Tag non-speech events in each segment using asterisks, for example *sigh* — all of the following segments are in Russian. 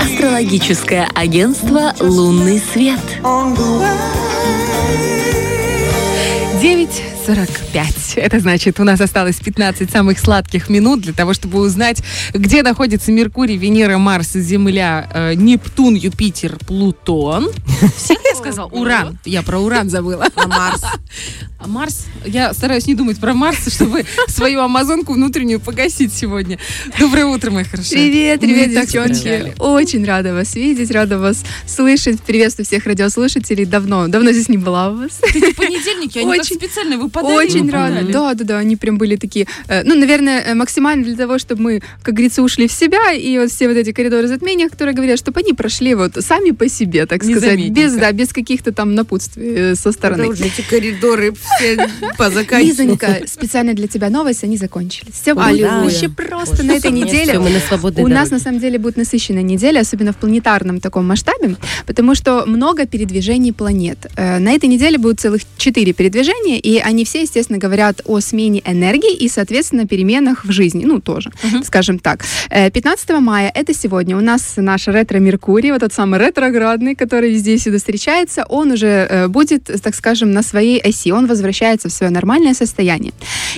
Астрологическое агентство «Лунный свет». 9.45. Это значит, у нас осталось 15 самых сладких минут для того, чтобы узнать, где находится Меркурий, Венера, Марс, Земля, э, Нептун, Юпитер, Плутон. Всех *laughs* я сказал? Уран. Я про Уран забыла. А Марс? А Марс? Я стараюсь не думать про Марс, чтобы свою амазонку внутреннюю погасить сегодня. Доброе утро, мои хорошие. Привет, привет, девчонки. Очень рада вас видеть, рада вас слышать. Приветствую всех радиослушателей. Давно, давно здесь не была у вас. Эти понедельники, они как Очень- специально выпадали. Очень рада. Да, да, да, они прям были такие, э, ну, наверное, э, максимально для того, чтобы мы, как говорится, ушли в себя, и вот все вот эти коридоры затмения, которые говорят, чтобы они прошли вот сами по себе, так сказать, без, да, без каких-то там напутствий э, со стороны. Да уже эти коридоры все *laughs* позаканчивали. Лизонька, специально для тебя новость, они закончились. Все вообще просто на этой неделе. У нас на самом деле будет насыщенная неделя, особенно в планетарном таком масштабе, потому что много передвижений планет. Э, На этой неделе будет целых четыре передвижения, и они все, естественно, говорят о смене энергии и, соответственно, переменах в жизни. Ну, тоже, скажем так. Э, 15 мая, это сегодня, у нас наш ретро-Меркурий, вот тот самый ретроградный, который везде и всюду встречается, он уже э, будет, так скажем, на своей оси, он возвращается в свое нормальное состояние.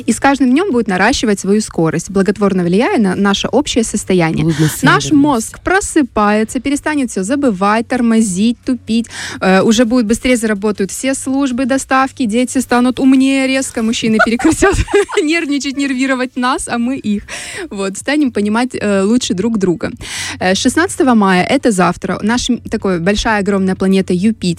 И с каждым днем будет наращивать свою скорость, благотворно влияя на наше общее состояние. Наш мозг просыпается, перестанет все забывать, тормозить, тупить. Э, уже будет быстрее заработают все службы доставки, дети станут умнее резко, мужчины прекратят *laughs* нервничать, нервировать нас, а мы их. Вот, станем понимать э, лучше друг друга. Э, 16 мая, это завтра, наша такая большая огромная планета Юпитер,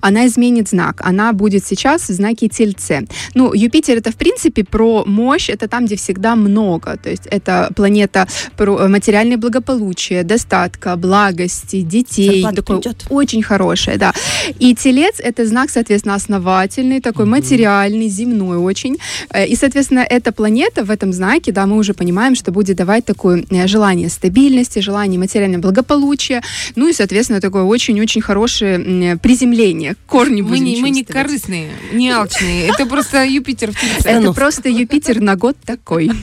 она изменит знак. Она будет сейчас в знаке Тельце. Ну, Юпитер это в принципе про мощь, это там, где всегда много. То есть это планета про э, материальное благополучие, достатка, благости, детей. Придет. очень хорошее, да. И Телец это знак, соответственно, основательный, такой материальный, земной очень. Э, И, соответственно, эта планета в этом знаке, да, мы уже понимаем, что будет давать такое э, желание стабильности, желание материального благополучия, ну и, соответственно, такое очень-очень хорошее приземление, корни Мы будем не, мы не корыстные, не алчные. Это просто Юпитер в Тельце. Это просто Юпитер на год такой. *laughs*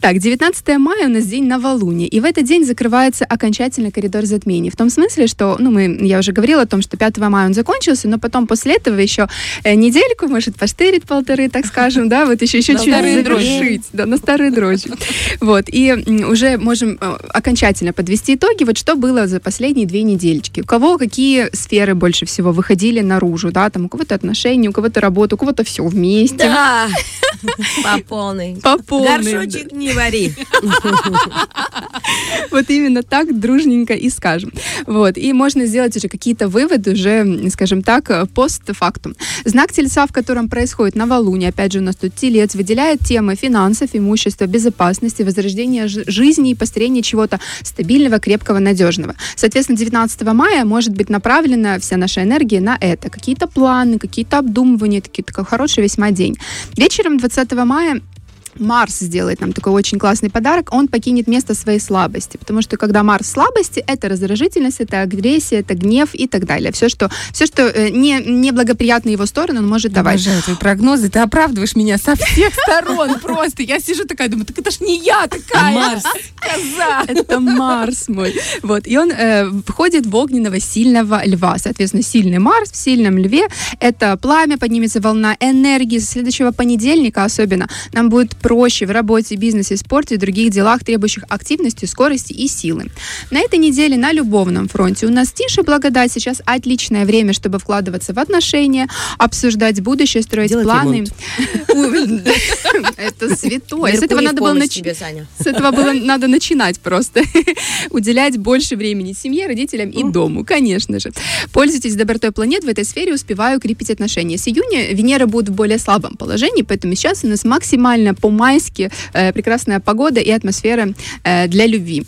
Так, 19 мая у нас день новолуния, и в этот день закрывается окончательно коридор затмений. В том смысле, что, ну, мы, я уже говорила о том, что 5 мая он закончился, но потом после этого еще э, недельку, может, поштырить полторы, так скажем, да, вот еще старые дрожжи. завершить, да, на старые дрожжи. Вот, и уже можем э, окончательно подвести итоги, вот что было за последние две недельки. У кого какие сферы больше всего выходили наружу, да, там у кого-то отношения, у кого-то работа, у кого-то все вместе. Да, по полной. По полной, Горшочек не вари. *laughs* Вот именно так дружненько и скажем. Вот. И можно сделать уже какие-то выводы уже, скажем так, э, постфактум. Знак тельца, в котором происходит новолуние, опять же у нас тут телец, выделяет темы финансов, имущества, безопасности, возрождения жи- жизни и построения чего-то стабильного, крепкого, надежного. Соответственно, 19 мая может быть направлена вся наша энергия на это. Какие-то планы, какие-то обдумывания, такие, такой хороший весьма день. Вечером 20 мая Марс сделает нам такой очень классный подарок, он покинет место своей слабости, потому что когда Марс в слабости, это раздражительность, это агрессия, это гнев и так далее. Все, что, все, что э, не, неблагоприятно его сторону, он может давать. Обожаю твои прогнозы. Ты оправдываешь меня со всех сторон просто. Я сижу такая, думаю, так это ж не я такая. Марс. Коза. Это Марс мой. Вот. И он э, входит в огненного сильного льва. Соответственно, сильный Марс в сильном льве. Это пламя, поднимется волна энергии. С следующего понедельника особенно нам будет проще в работе, бизнесе, спорте и других делах, требующих активности, скорости и силы. На этой неделе на любовном фронте у нас тише благодать. Сейчас отличное время, чтобы вкладываться в отношения, обсуждать будущее, строить Делать планы. *laughs* *laughs* Это святое. С этого надо было начать. С этого было *laughs* надо начинать просто. Уделять больше времени семье, родителям и дому, конечно же. Пользуйтесь добротой планет в этой сфере, успеваю укрепить отношения. С июня Венера будет в более слабом положении, поэтому сейчас у нас максимально по-майски э, прекрасная погода и атмосфера э, для любви.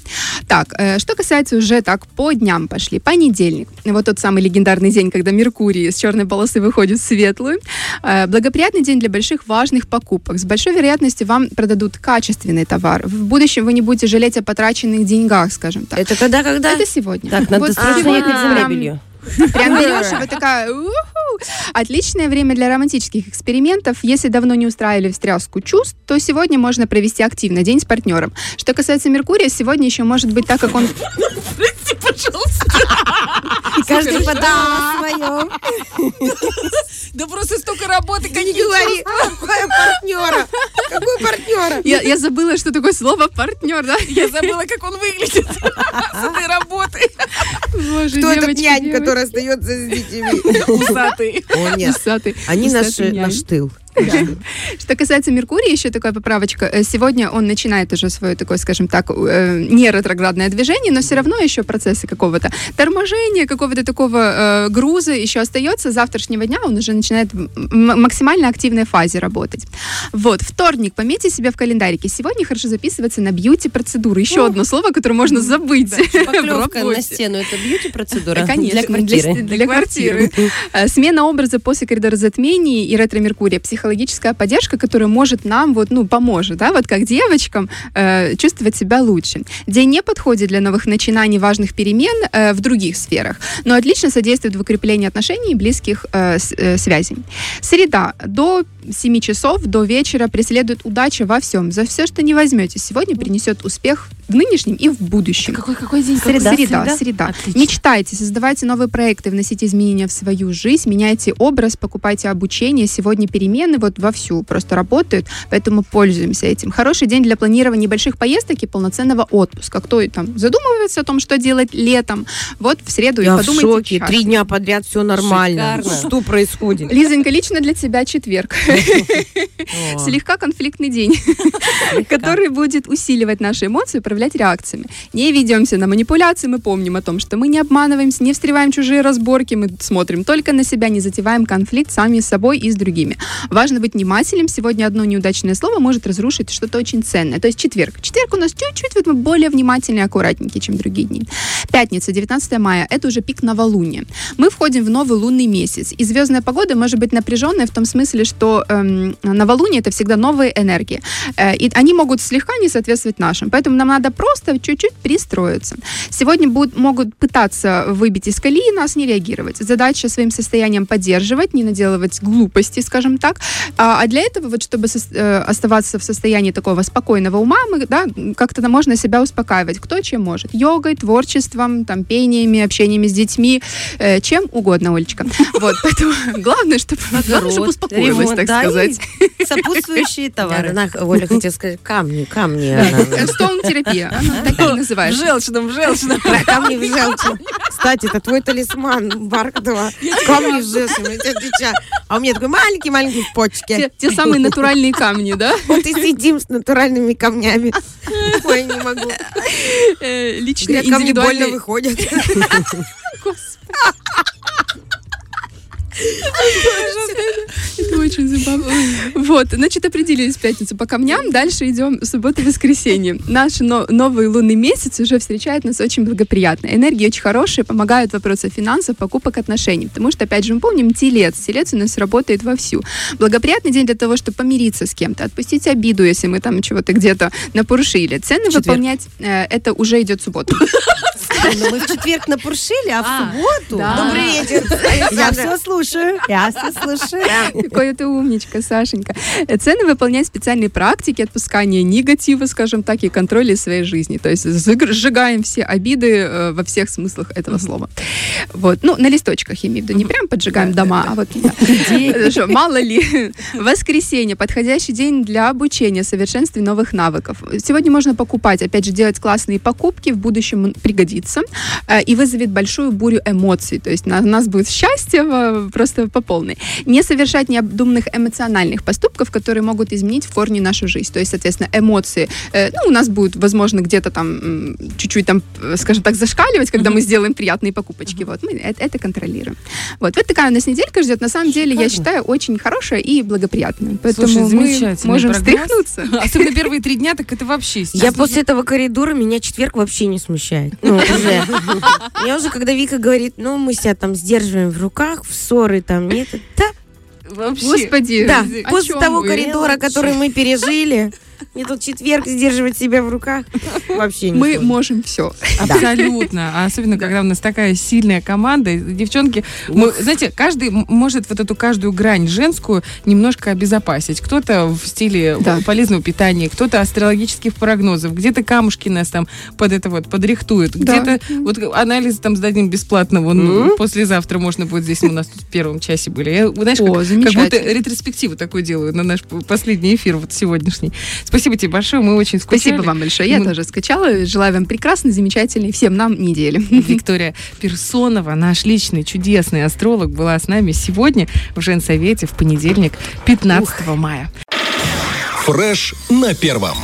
Так, э, что касается уже так, по дням пошли. Понедельник. Вот тот самый легендарный день, когда Меркурий с черной полосы выходит в светлую. Э, благоприятный день для больших важных покупок. С большой вероятностью вам продадут качественный товар. В будущем вы не будете жалеть о потраченных деньгах, скажем так. Это когда, когда? Это сегодня. Так, надо Вот срочно ехать за мебелью. *laughs* Прям берешь, и вот такая, «Уху». Отличное время для романтических экспериментов. Если давно не устраивали встряску чувств, то сегодня можно провести активно день с партнером. Что касается Меркурия, сегодня еще может быть так, как он... *laughs* Каждый подал свое. Да просто столько работы, Не какие говори, партнера? Какой партнера? Я, я забыла, что такое слово партнер, да? Я забыла, как он выглядит с этой. Боже, Кто этот нянь, который остается с детьми? Усатый. О, нет. Усатый, Они наш тыл. *laughs* Что касается Меркурия, еще такая поправочка. Э, Сегодня он начинает уже свое такое, скажем так, э, не ретроградное движение, но все равно еще процессы какого-то торможения, какого-то такого э, груза еще остается. С завтрашнего дня он уже начинает в максимально активной фазе работать. Вот, вторник. Пометьте себе в календарике. Сегодня хорошо записываться на бьюти-процедуры. Еще одно слово, которое можно забыть. в Шпаклевка *laughs* на стену, это бьюти-процедура? *laughs* Конечно, Для квартиры. для квартиры. Смена образа после коридора затмений и ретро-меркурия. Психологическая поддержка, которая может нам, вот, ну, поможет, да, вот как девочкам э, чувствовать себя лучше. День не подходит для новых начинаний, важных перемен э, в других сферах, но отлично содействует в укреплении отношений и близких э, э, связей. Среда. До 7 часов, до вечера преследует удача во всем. За все, что не возьмете, сегодня принесет успех в нынешнем и в будущем. Какой, какой день? Среда, Какой? среда, среда. Отлично. Мечтайте, создавайте новые проекты, вносите изменения в свою жизнь, меняйте образ, покупайте обучение. Сегодня перемены вот вовсю просто работают, поэтому пользуемся этим. Хороший день для планирования небольших поездок и полноценного отпуска. Кто там задумывается о том, что делать летом, вот в среду Я и в подумайте. шоке. час. Три дня подряд все нормально. Шикарно. Что происходит? Лизонька, лично для тебя четверг. *laughs* Слегка конфликтный день, который будет усиливать наши эмоции, управлять реакциями. Не ведемся на манипуляции, мы помним о том, что мы не обманываемся, не встреваем чужие разборки, мы смотрим только на себя, не затеваем конфликт сами с собой и с другими. Важно быть внимательным. Сегодня одно неудачное слово может разрушить что-то очень ценное. То есть четверг. Четверг у нас чуть-чуть вот мы более внимательнее, аккуратненькие, чем другие дни. Пятница, 19 мая, это уже пик новолуния. Мы входим в новый лунный месяц, и звездная погода может быть напряженная в том смысле, что эм, новолуние это всегда новые энергии, Э, и они могут слегка не соответствовать нашим, поэтому нам надо просто чуть-чуть пристроиться. Сегодня будут, могут пытаться выбить из колеи нас, не реагировать. Задача своим состоянием поддерживать, не наделывать глупости, скажем так. А, а для этого, вот, чтобы сос- э, оставаться в состоянии такого спокойного ума, мы, да, как-то можно себя успокаивать. Кто чем может? Йогой, творчеством, там, пениями, общениями с детьми, э, чем угодно, Олечка. Вот, поэтому *laughs* главное, чтобы, *laughs* главное, чтобы успокоилась, так да, сказать. Сопутствующие товары. Она, Оля хотела сказать, камни, камни. Стоун-терапия, она так и В называется. желчном, в желчном. Камни в желчи. Кстати, это твой талисман Бархатова. Камни в отвечаю. А у меня такой маленький-маленький в почке. Те, самые натуральные камни, да? Вот и сидим с натуральными камнями. Ой, не могу. Э, Личные, Говорят, камни больно индивидуальные. выходят. Это очень забавно. Вот, значит, определились пятницу по камням. Дальше идем суббота, воскресенье. Наш но- новый лунный месяц уже встречает нас очень благоприятно. Энергии очень хорошие, помогают в вопросах финансов, покупок, отношений. Потому что, опять же, мы помним телец. Телец у нас работает вовсю. Благоприятный день для того, чтобы помириться с кем-то, отпустить обиду, если мы там чего-то где-то напорушили. Цены выполнять, э, это уже идет суббота. *laughs* Ну, мы в четверг напуршили, а в А, субботу... Добрый вечер. Я все слушаю. Я все слушаю. Какой ты умничка, Сашенька. Э, Цены выполнять специальные практики отпускания негатива, скажем так, и контроля своей жизни. То есть сжигаем все обиды э, во всех смыслах этого слова. Вот. Ну, на листочках, я имею в виду. Не прям поджигаем дома, а вот... Э, Мало ли. *laughs* Воскресенье. Подходящий день для обучения, совершенствования новых навыков. Сегодня можно покупать, опять же, делать классные покупки, в будущем пригодится э, и вызовет большую бурю эмоций. То есть на- у нас будет счастье просто по полной. Не совершать необдуманных эмоциональных поступков, которые могут изменить в корне нашу жизнь. То есть, соответственно, эмоции, э, ну, у нас будут, возможно, где-то там чуть-чуть там, э, скажем так, зашкаливать, когда мы сделаем приятные покупочки. Вот, мы это, это контролируем. Вот, вот такая у нас неделька ждет. На самом деле, я считаю, очень хорошая и благоприятная. Поэтому Слушай, мы можем прогноз. встряхнуться. Особенно первые три дня, так это вообще сейчас. Я после этого коридора, меня четверг вообще не смущает. Ну, уже. *laughs* Я уже, когда Вика говорит, ну, мы себя там сдерживаем в руках, в ссоры там нет. Да, Вообще. Господи, да. После того вы? коридора, который мы пережили, Мне тут четверг сдерживать себя в руках вообще не Мы сложно. можем все. Абсолютно. А Особенно, когда у нас такая сильная команда. Девчонки, мы, знаете, каждый может вот эту каждую грань женскую немножко обезопасить. Кто-то в стиле Да. полезного питания, кто-то астрологических прогнозов, где-то камушки нас там под это вот подрихтуют, Да. где-то вот анализ там сдадим бесплатно. Вон послезавтра можно будет здесь у нас тут в первом часе были. Я, знаешь, О, как, как будто ретроспективу такую делаю на наш последний эфир вот сегодняшний. Спасибо тебе большое, мы очень скучали. Спасибо вам большое. Я Мы- тоже скачала. Желаю вам прекрасной, замечательной всем нам недели. *laughs* Виктория Персонова, наш личный чудесный астролог, была с нами сегодня в Женсовете в понедельник, 15 мая. Фреш на первом.